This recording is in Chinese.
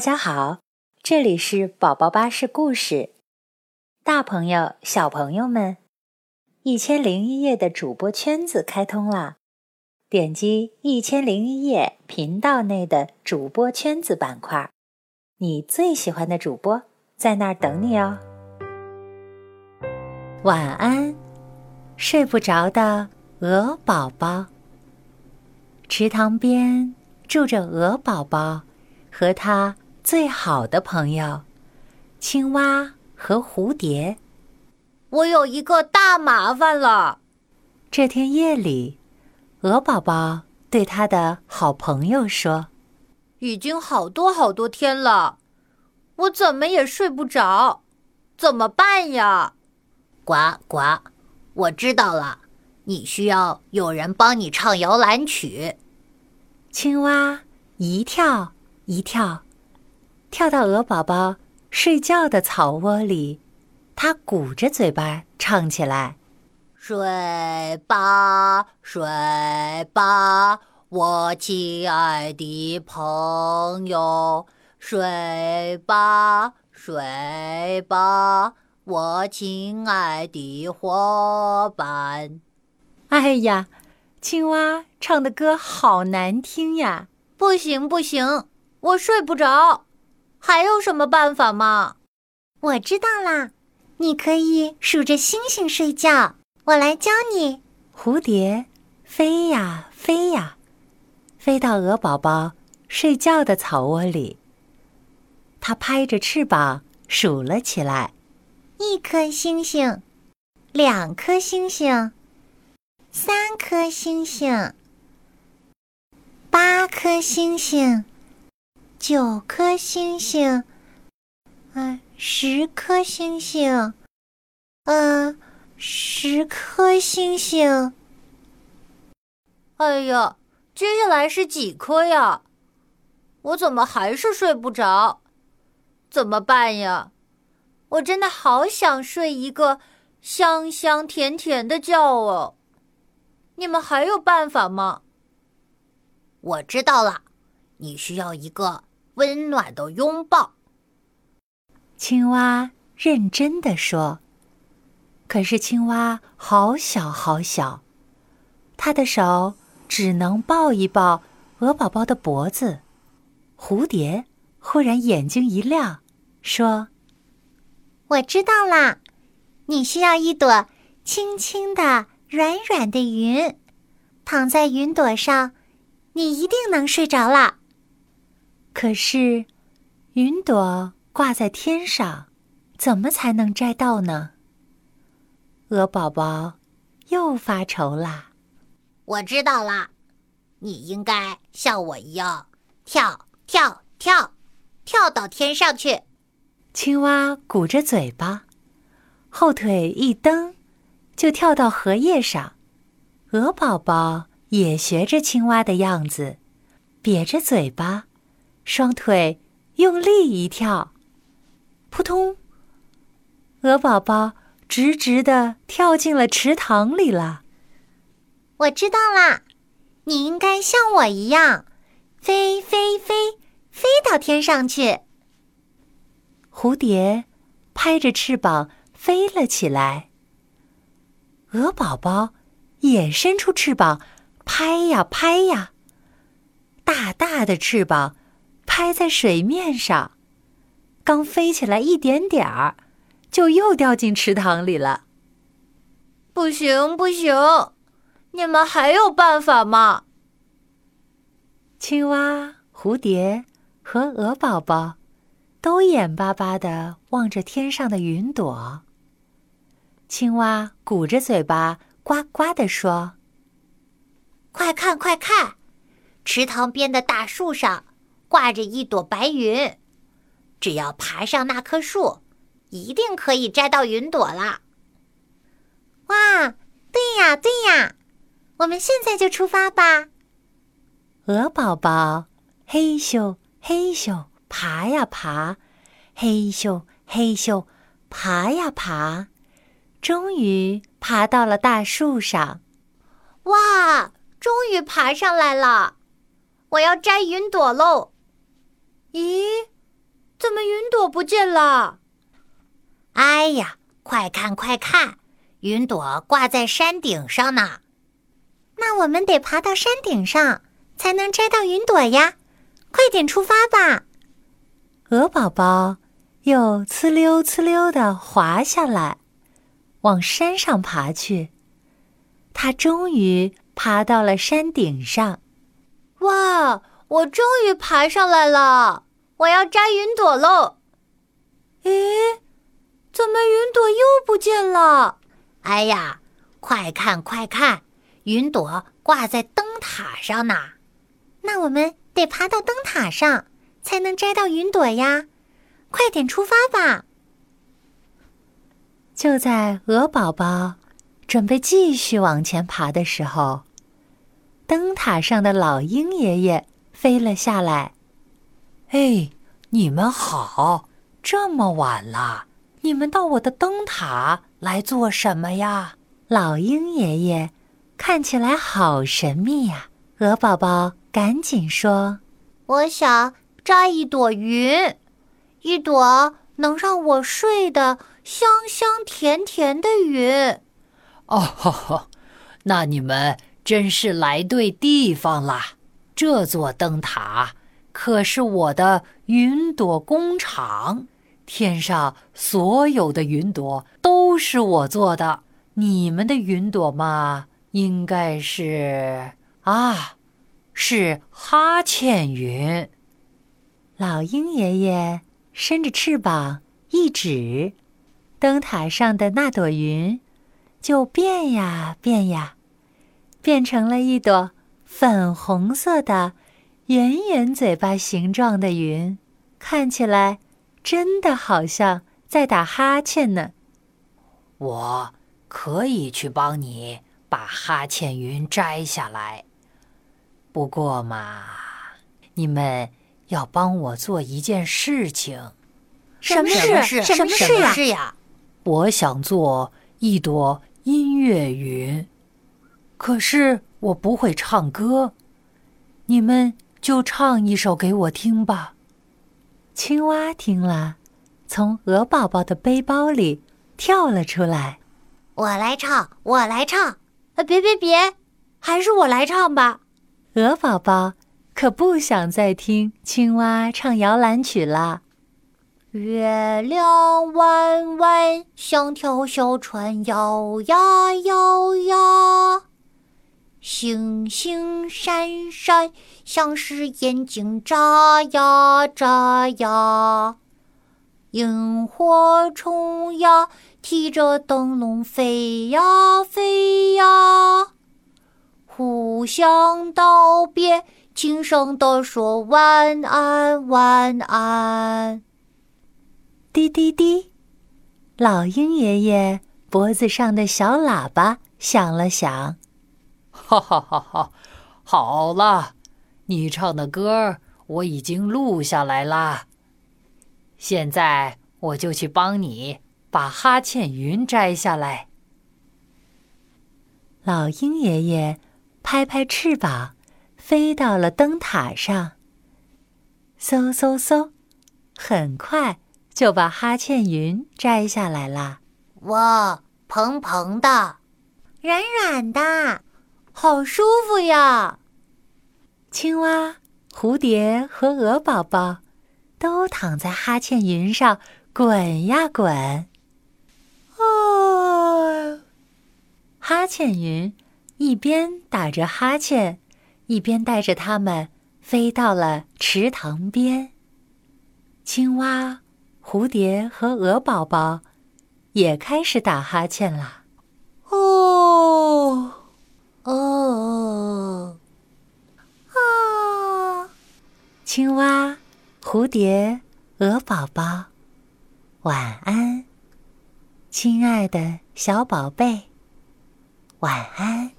大家好，这里是宝宝巴士故事。大朋友、小朋友们，一千零一夜的主播圈子开通啦！点击一千零一夜频道内的主播圈子板块，你最喜欢的主播在那儿等你哦。晚安，睡不着的鹅宝宝。池塘边住着鹅宝宝。和他最好的朋友，青蛙和蝴蝶。我有一个大麻烦了。这天夜里，鹅宝宝对他的好朋友说：“已经好多好多天了，我怎么也睡不着，怎么办呀？”呱呱，我知道了，你需要有人帮你唱摇篮曲。青蛙一跳。一跳，跳到鹅宝宝睡觉的草窝里，他鼓着嘴巴唱起来：“睡吧，睡吧，我亲爱的朋友，睡吧，睡吧，我亲爱的伙伴。”哎呀，青蛙唱的歌好难听呀！不行，不行。我睡不着，还有什么办法吗？我知道啦，你可以数着星星睡觉。我来教你。蝴蝶飞呀飞呀，飞到鹅宝宝睡觉的草窝里。它拍着翅膀数了起来：一颗星星，两颗星星，三颗星星，八颗星星。九颗星星，嗯，十颗星星，嗯，十颗星星。哎呀，接下来是几颗呀？我怎么还是睡不着？怎么办呀？我真的好想睡一个香香甜甜的觉哦。你们还有办法吗？我知道了，你需要一个。温暖的拥抱。青蛙认真的说：“可是青蛙好小好小，它的手只能抱一抱鹅宝宝的脖子。”蝴蝶忽然眼睛一亮，说：“我知道啦，你需要一朵轻轻的、软软的云，躺在云朵上，你一定能睡着了。”可是，云朵挂在天上，怎么才能摘到呢？鹅宝宝又发愁啦。我知道啦，你应该像我一样跳跳跳，跳到天上去。青蛙鼓着嘴巴，后腿一蹬，就跳到荷叶上。鹅宝宝也学着青蛙的样子，瘪着嘴巴。双腿用力一跳，扑通！鹅宝宝直直的跳进了池塘里了。我知道啦，你应该像我一样，飞飞飞，飞到天上去。蝴蝶拍着翅膀飞了起来。鹅宝宝也伸出翅膀，拍呀拍呀，大大的翅膀。拍在水面上，刚飞起来一点点儿，就又掉进池塘里了。不行不行，你们还有办法吗？青蛙、蝴蝶和鹅宝宝都眼巴巴的望着天上的云朵。青蛙鼓着嘴巴，呱呱的说：“快看快看，池塘边的大树上。”挂着一朵白云，只要爬上那棵树，一定可以摘到云朵啦！哇，对呀对呀，我们现在就出发吧！鹅宝宝嘿咻嘿咻爬呀爬，嘿咻嘿咻爬呀爬，终于爬到了大树上。哇，终于爬上来了！我要摘云朵喽！咦，怎么云朵不见了！哎呀，快看快看，云朵挂在山顶上呢。那我们得爬到山顶上，才能摘到云朵呀！快点出发吧！鹅宝宝又呲溜呲溜的滑下来，往山上爬去。它终于爬到了山顶上。我终于爬上来了！我要摘云朵喽！咦，怎么云朵又不见了？哎呀，快看快看，云朵挂在灯塔上呢！那我们得爬到灯塔上，才能摘到云朵呀！快点出发吧！就在鹅宝宝准备继续往前爬的时候，灯塔上的老鹰爷爷。飞了下来。哎，你们好！这么晚了，你们到我的灯塔来做什么呀？老鹰爷爷看起来好神秘呀。鹅宝宝赶紧说：“我想摘一朵云，一朵能让我睡得香香甜甜的云。”哦，那你们真是来对地方啦！这座灯塔可是我的云朵工厂，天上所有的云朵都是我做的。你们的云朵嘛，应该是啊，是哈欠云。老鹰爷爷伸着翅膀一指，灯塔上的那朵云就变呀变呀，变成了一朵。粉红色的、圆圆嘴巴形状的云，看起来真的好像在打哈欠呢。我可以去帮你把哈欠云摘下来，不过嘛，你们要帮我做一件事情。什么事？什么事呀？我想做一朵音乐云，可是。我不会唱歌，你们就唱一首给我听吧。青蛙听了，从鹅宝宝的背包里跳了出来。我来唱，我来唱。啊，别别别，还是我来唱吧。鹅宝宝可不想再听青蛙唱摇篮曲了。月亮弯弯，像条小船，摇呀摇呀。星星闪闪，像是眼睛眨呀眨呀；萤火虫呀，提着灯笼飞呀飞呀。互相道别，轻声地说晚安晚安。滴滴滴，老鹰爷爷脖子上的小喇叭响了响。哈哈哈！哈，好了，你唱的歌我已经录下来啦。现在我就去帮你把哈欠云摘下来。老鹰爷爷拍拍翅膀，飞到了灯塔上。嗖嗖嗖，很快就把哈欠云摘下来了。哇，蓬蓬的，软软的。好舒服呀！青蛙、蝴蝶和鹅宝宝都躺在哈欠云上滚呀滚。啊！哈欠云一边打着哈欠，一边带着它们飞到了池塘边。青蛙、蝴蝶和鹅宝宝也开始打哈欠了。哦。哦，啊！青蛙、蝴蝶、鹅宝宝，晚安，亲爱的小宝贝，晚安。